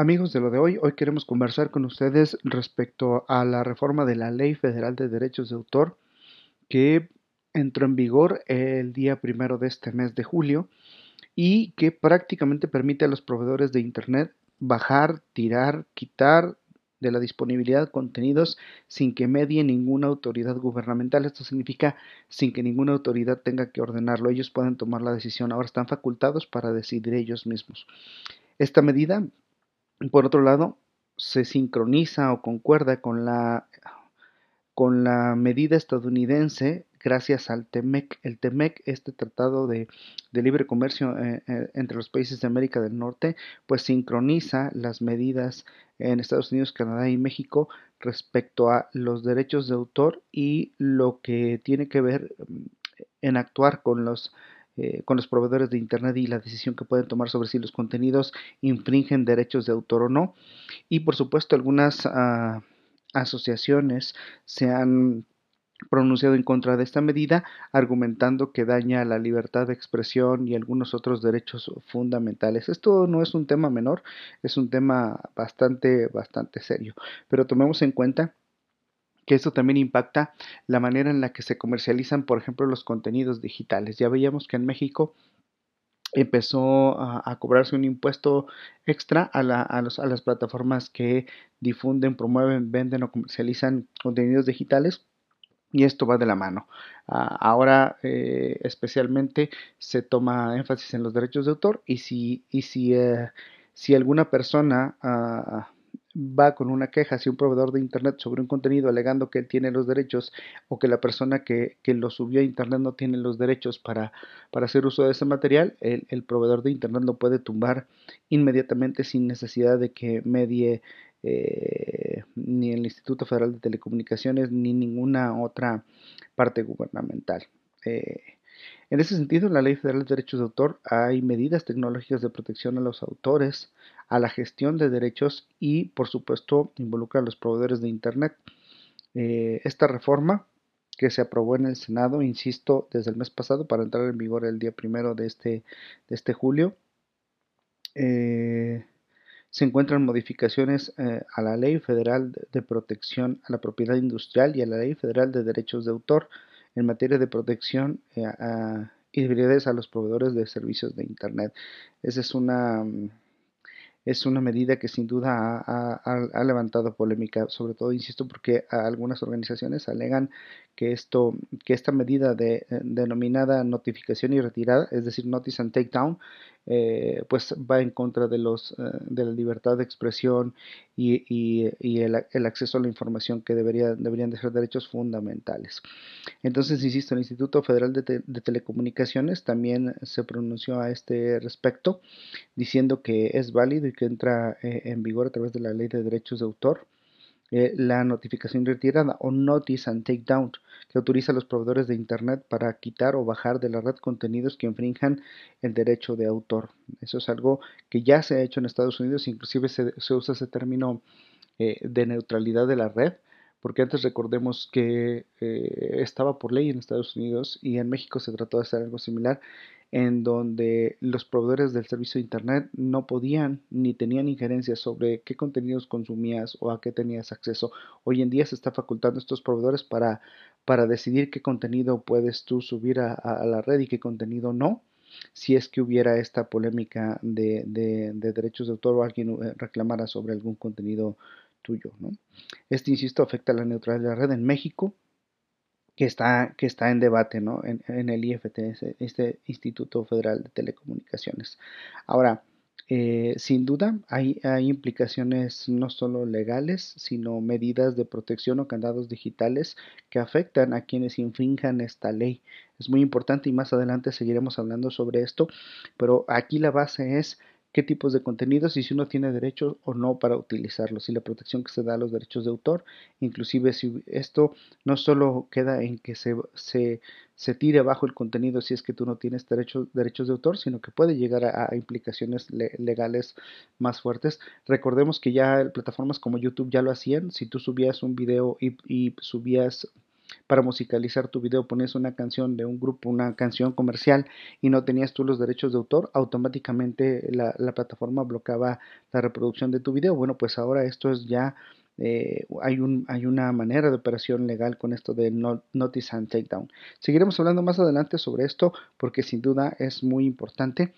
Amigos de lo de hoy, hoy queremos conversar con ustedes respecto a la reforma de la Ley Federal de Derechos de Autor que entró en vigor el día primero de este mes de julio y que prácticamente permite a los proveedores de Internet bajar, tirar, quitar de la disponibilidad contenidos sin que medie ninguna autoridad gubernamental. Esto significa sin que ninguna autoridad tenga que ordenarlo. Ellos pueden tomar la decisión. Ahora están facultados para decidir ellos mismos. Esta medida por otro lado, se sincroniza o concuerda con la, con la medida estadounidense gracias al TEMEC. El TEMEC, este tratado de, libre comercio eh, eh, entre los países de América del Norte, pues sincroniza las medidas en Estados Unidos, Canadá y México respecto a los derechos de autor y lo que tiene que ver mm, en actuar con los eh, con los proveedores de Internet y la decisión que pueden tomar sobre si los contenidos infringen derechos de autor o no. Y por supuesto algunas ah, asociaciones se han pronunciado en contra de esta medida, argumentando que daña la libertad de expresión y algunos otros derechos fundamentales. Esto no es un tema menor, es un tema bastante, bastante serio, pero tomemos en cuenta que esto también impacta la manera en la que se comercializan, por ejemplo, los contenidos digitales. Ya veíamos que en México empezó a, cobrarse un impuesto extra a, las plataformas que difunden, promueven, venden o comercializan contenidos digitales. Y esto va de la mano. Ah, ahora eh, especialmente se toma énfasis en los derechos de autor y si, y si, eh, alguna persona ah, va con una queja hacia un proveedor de Internet sobre un contenido alegando que él tiene los derechos o que la persona que, lo subió a Internet no tiene los derechos para, para hacer uso de ese material, el, proveedor de Internet lo puede tumbar inmediatamente sin necesidad de que medie eh, ni el Instituto Federal de Telecomunicaciones ni ninguna otra parte gubernamental. Eh, en ese sentido, en la Ley Federal de Derechos de Autor hay medidas tecnológicas de protección a los autores, a la gestión de derechos y, por supuesto, involucra a los proveedores de Internet. Eh, esta reforma que se aprobó en el Senado, insisto, desde el mes pasado para entrar en vigor el día primero de este, de este julio, eh, se encuentran modificaciones eh, a la Ley Federal de Protección a la Propiedad Industrial y a la Ley Federal de Derechos de Autor en materia de protección eh, y debilidades a los proveedores de servicios de Internet. Esa es una, mm, es una medida que sin duda ha, levantado polémica, sobre todo, insisto, porque algunas organizaciones alegan que, esto, que esta medida de, eh, denominada notificación y retirada, es decir, notice and take down, eh, pues va en contra de, los, eh, de la libertad de expresión y, y, el, acceso a la información que debería, deberían de ser derechos fundamentales. Entonces, insisto, el Instituto Federal de, de Telecomunicaciones también se pronunció a este respecto, diciendo que es válido y que entra en vigor a través de la ley de derechos de autor eh, la notificación retirada o Notice and Take Down, que autoriza a los proveedores de Internet para quitar o bajar de la red contenidos que infrinjan el derecho de autor. Eso es algo que ya se ha hecho en Estados Unidos, inclusive se, usa ese término eh, de neutralidad de la red, porque antes recordemos que eh, estaba por ley en Estados Unidos y en México se trató de hacer algo similar en donde los proveedores del servicio de Internet no podían ni tenían injerencia sobre qué contenidos consumías o a qué tenías acceso. Hoy en día se está facultando a estos proveedores para, para decidir qué contenido puedes tú subir a, la red y qué contenido no si es que hubiera esta polémica de, de, derechos de autor o alguien eh, reclamara sobre algún contenido tuyo. ¿no? Este, insisto, afecta a la neutralidad de la red en México que está, que está en debate ¿no? en, el IFT, este Instituto Federal de Telecomunicaciones. Ahora, eh, sin duda hay, hay, implicaciones no solo legales, sino medidas de protección o candados digitales que afectan a quienes infrinjan esta ley. Es muy importante y más adelante seguiremos hablando sobre esto, pero aquí la base es qué tipos de contenidos y si uno tiene derecho o no para utilizarlos y la protección que se da a los derechos de autor. Inclusive si esto no solo queda en que se, se, se tire bajo el contenido si es que tú no tienes derechos derechos de autor, sino que puede llegar a, implicaciones legales más fuertes. Recordemos que ya plataformas como YouTube ya lo hacían. Si tú subías un video y subías para musicalizar tu video pones una canción de un grupo, una canción comercial y no tenías tú los derechos de autor, automáticamente la, plataforma bloqueaba la reproducción de tu video. Bueno, pues ahora esto es ya eh, hay, un, una manera de operación legal con esto de Notice and Takedown. Seguiremos hablando más adelante sobre esto porque sin duda es muy importante.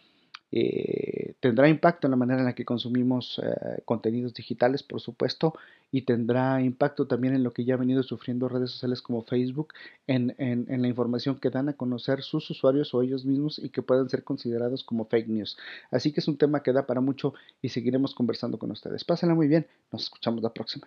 Eh, tendrá impacto en la manera en la que consumimos eh, contenidos digitales, por supuesto, y tendrá impacto también en lo que ya ha venido sufriendo redes sociales como Facebook, en, en, en, la información que dan a conocer sus usuarios o ellos mismos y que puedan ser considerados como fake news. Así que es un tema que da para mucho y seguiremos conversando con ustedes. Pásenla muy bien, nos escuchamos la próxima.